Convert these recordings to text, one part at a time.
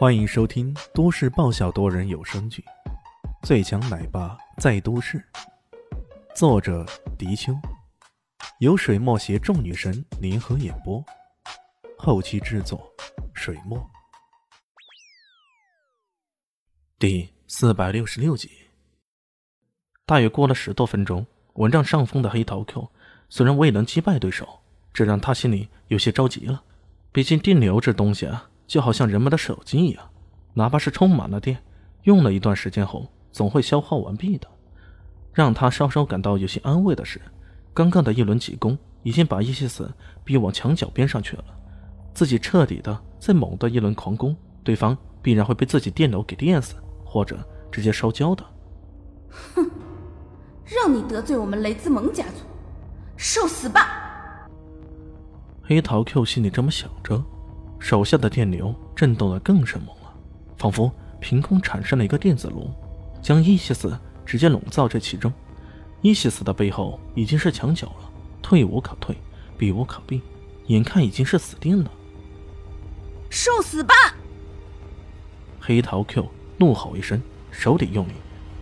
欢迎收听都市爆笑多人有声剧《最强奶爸在都市》，作者：迪秋，由水墨携众女神联合演播，后期制作：水墨。第四百六十六集。大约过了十多分钟，稳占上风的黑桃 Q 虽然未能击败对手，这让他心里有些着急了。毕竟电流这东西啊。就好像人们的手机一样，哪怕是充满了电，用了一段时间后，总会消耗完毕的。让他稍稍感到有些安慰的是，刚刚的一轮急攻已经把伊西斯逼往墙角边上去了。自己彻底的再猛的一轮狂攻，对方必然会被自己电流给电死，或者直接烧焦的。哼，让你得罪我们雷兹蒙家族，受死吧！黑桃 Q 心里这么想着。手下的电流震动的更是猛了，仿佛凭空产生了一个电子炉，将伊西斯直接笼罩在其中。伊西斯的背后已经是墙角了，退无可退，避无可避，眼看已经是死定了。受死吧！黑桃 Q 怒吼一声，手里用力，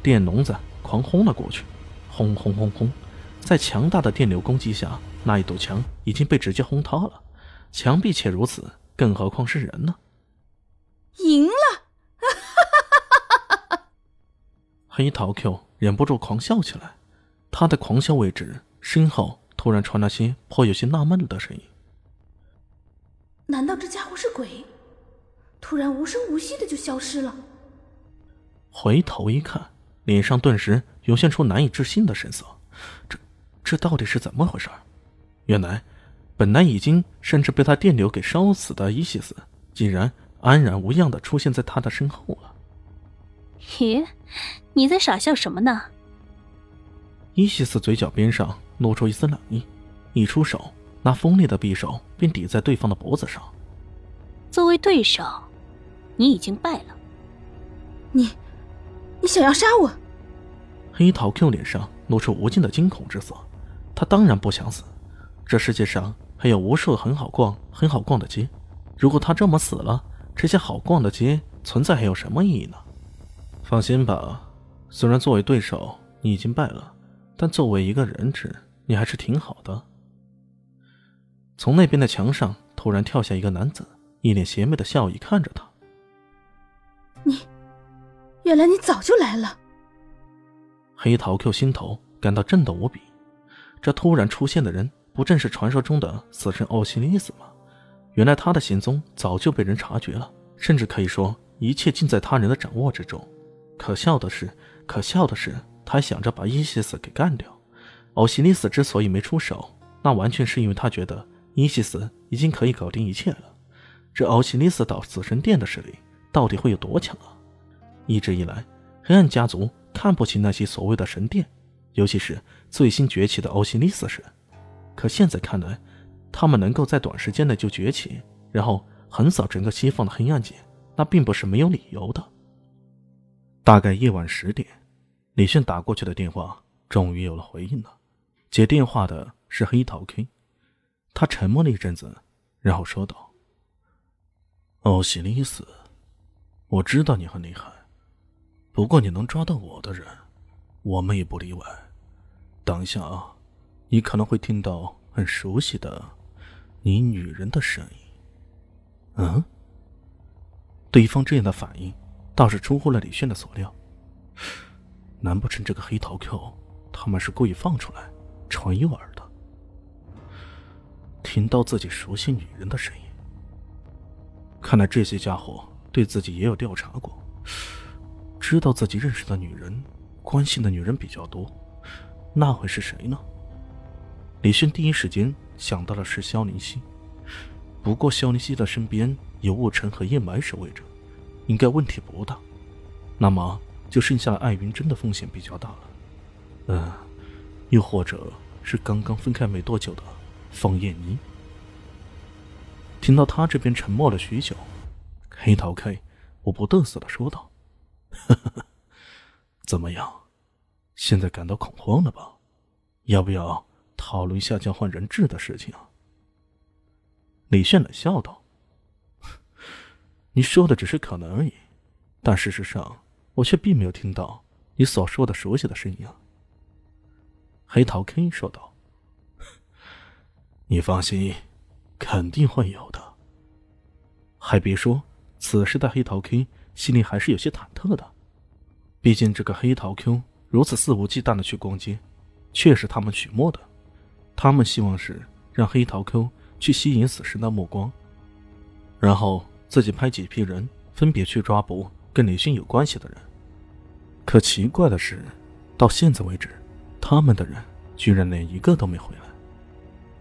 电笼子狂轰了过去，轰轰轰轰，在强大的电流攻击下，那一堵墙已经被直接轰塌了，墙壁且如此。更何况是人呢？赢了！黑桃 Q 忍不住狂笑起来。他的狂笑位置身后突然传来些颇有些纳闷的声音。难道这家伙是鬼？突然无声无息的就消失了。回头一看，脸上顿时涌现出难以置信的神色。这，这到底是怎么回事？原来。本来已经甚至被他电流给烧死的伊西斯，竟然安然无恙的出现在他的身后了。咦，你在傻笑什么呢？伊西斯嘴角边上露出一丝冷意，一出手，那锋利的匕首便抵在对方的脖子上。作为对手，你已经败了。你，你想要杀我？黑桃 Q 脸上露出无尽的惊恐之色，他当然不想死。这世界上。还有无数很好逛、很好逛的街，如果他这么死了，这些好逛的街存在还有什么意义呢？放心吧，虽然作为对手你已经败了，但作为一个人质，你还是挺好的。从那边的墙上突然跳下一个男子，一脸邪魅的笑意看着他。你，原来你早就来了。黑桃 Q 心头感到震动无比，这突然出现的人。不正是传说中的死神奥西里斯吗？原来他的行踪早就被人察觉了，甚至可以说一切尽在他人的掌握之中。可笑的是，可笑的是，他想着把伊西斯给干掉。奥西里斯之所以没出手，那完全是因为他觉得伊西斯已经可以搞定一切了。这奥西里斯到死神殿的实力到底会有多强啊？一直以来，黑暗家族看不起那些所谓的神殿，尤其是最新崛起的奥西里斯神。可现在看来，他们能够在短时间内就崛起，然后横扫整个西方的黑暗界，那并不是没有理由的。大概夜晚十点，李炫打过去的电话终于有了回应了。接电话的是黑桃 K，他沉默了一阵子，然后说道：“欧西里斯，我知道你很厉害，不过你能抓到我的人，我们也不例外。等一下啊。”你可能会听到很熟悉的你女人的声音。嗯，对方这样的反应倒是出乎了李炫的所料。难不成这个黑桃 Q 他们是故意放出来传诱饵的？听到自己熟悉女人的声音，看来这些家伙对自己也有调查过，知道自己认识的女人、关心的女人比较多，那会是谁呢？李迅第一时间想到的是肖林熙，不过肖林熙的身边有雾尘和叶埋守卫着，应该问题不大。那么就剩下了艾云真的风险比较大了。嗯，又或者是刚刚分开没多久的方艳妮。听到他这边沉默了许久，黑桃 K 我不得瑟的说道：“ 怎么样？现在感到恐慌了吧？要不要？”讨论一下交换人质的事情。李炫冷笑道：“你说的只是可能而已，但事实上，我却并没有听到你所说的熟悉的声音。”黑桃 K 说道。“你放心，肯定会有的。”还别说，此时的黑桃 K 心里还是有些忐忑的，毕竟这个黑桃 Q 如此肆无忌惮的去逛街，却是他们许墨的。他们希望是让黑桃 Q 去吸引死神的目光，然后自己派几批人分别去抓捕跟李迅有关系的人。可奇怪的是，到现在为止，他们的人居然连一个都没回来，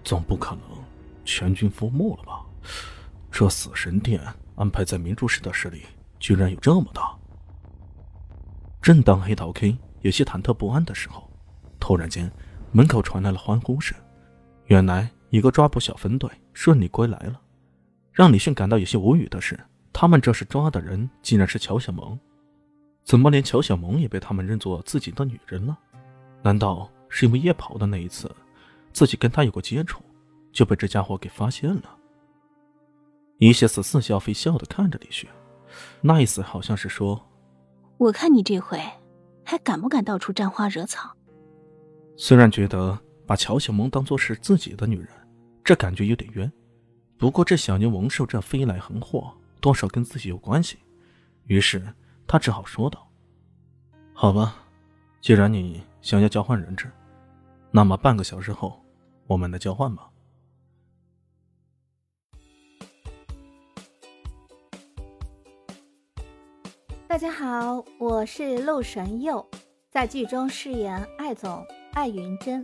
总不可能全军覆没了吧？这死神殿安排在明珠市的势力居然有这么大。正当黑桃 K 有些忐忑不安的时候，突然间门口传来了欢呼声。原来一个抓捕小分队顺利归来了。让李迅感到有些无语的是，他们这是抓的人竟然是乔小萌，怎么连乔小萌也被他们认作自己的女人了？难道是因为夜跑的那一次，自己跟他有过接触，就被这家伙给发现了？一些似似笑非笑的看着李迅，那意思好像是说：“我看你这回还敢不敢到处沾花惹草？”虽然觉得把乔小萌当做是自己的女人，这感觉有点冤，不过这小牛王兽这飞来横祸，多少跟自己有关系，于是他只好说道：“好吧，既然你想要交换人质，那么半个小时后我们来交换吧。”大家好，我是陆神佑，在剧中饰演艾总艾云珍。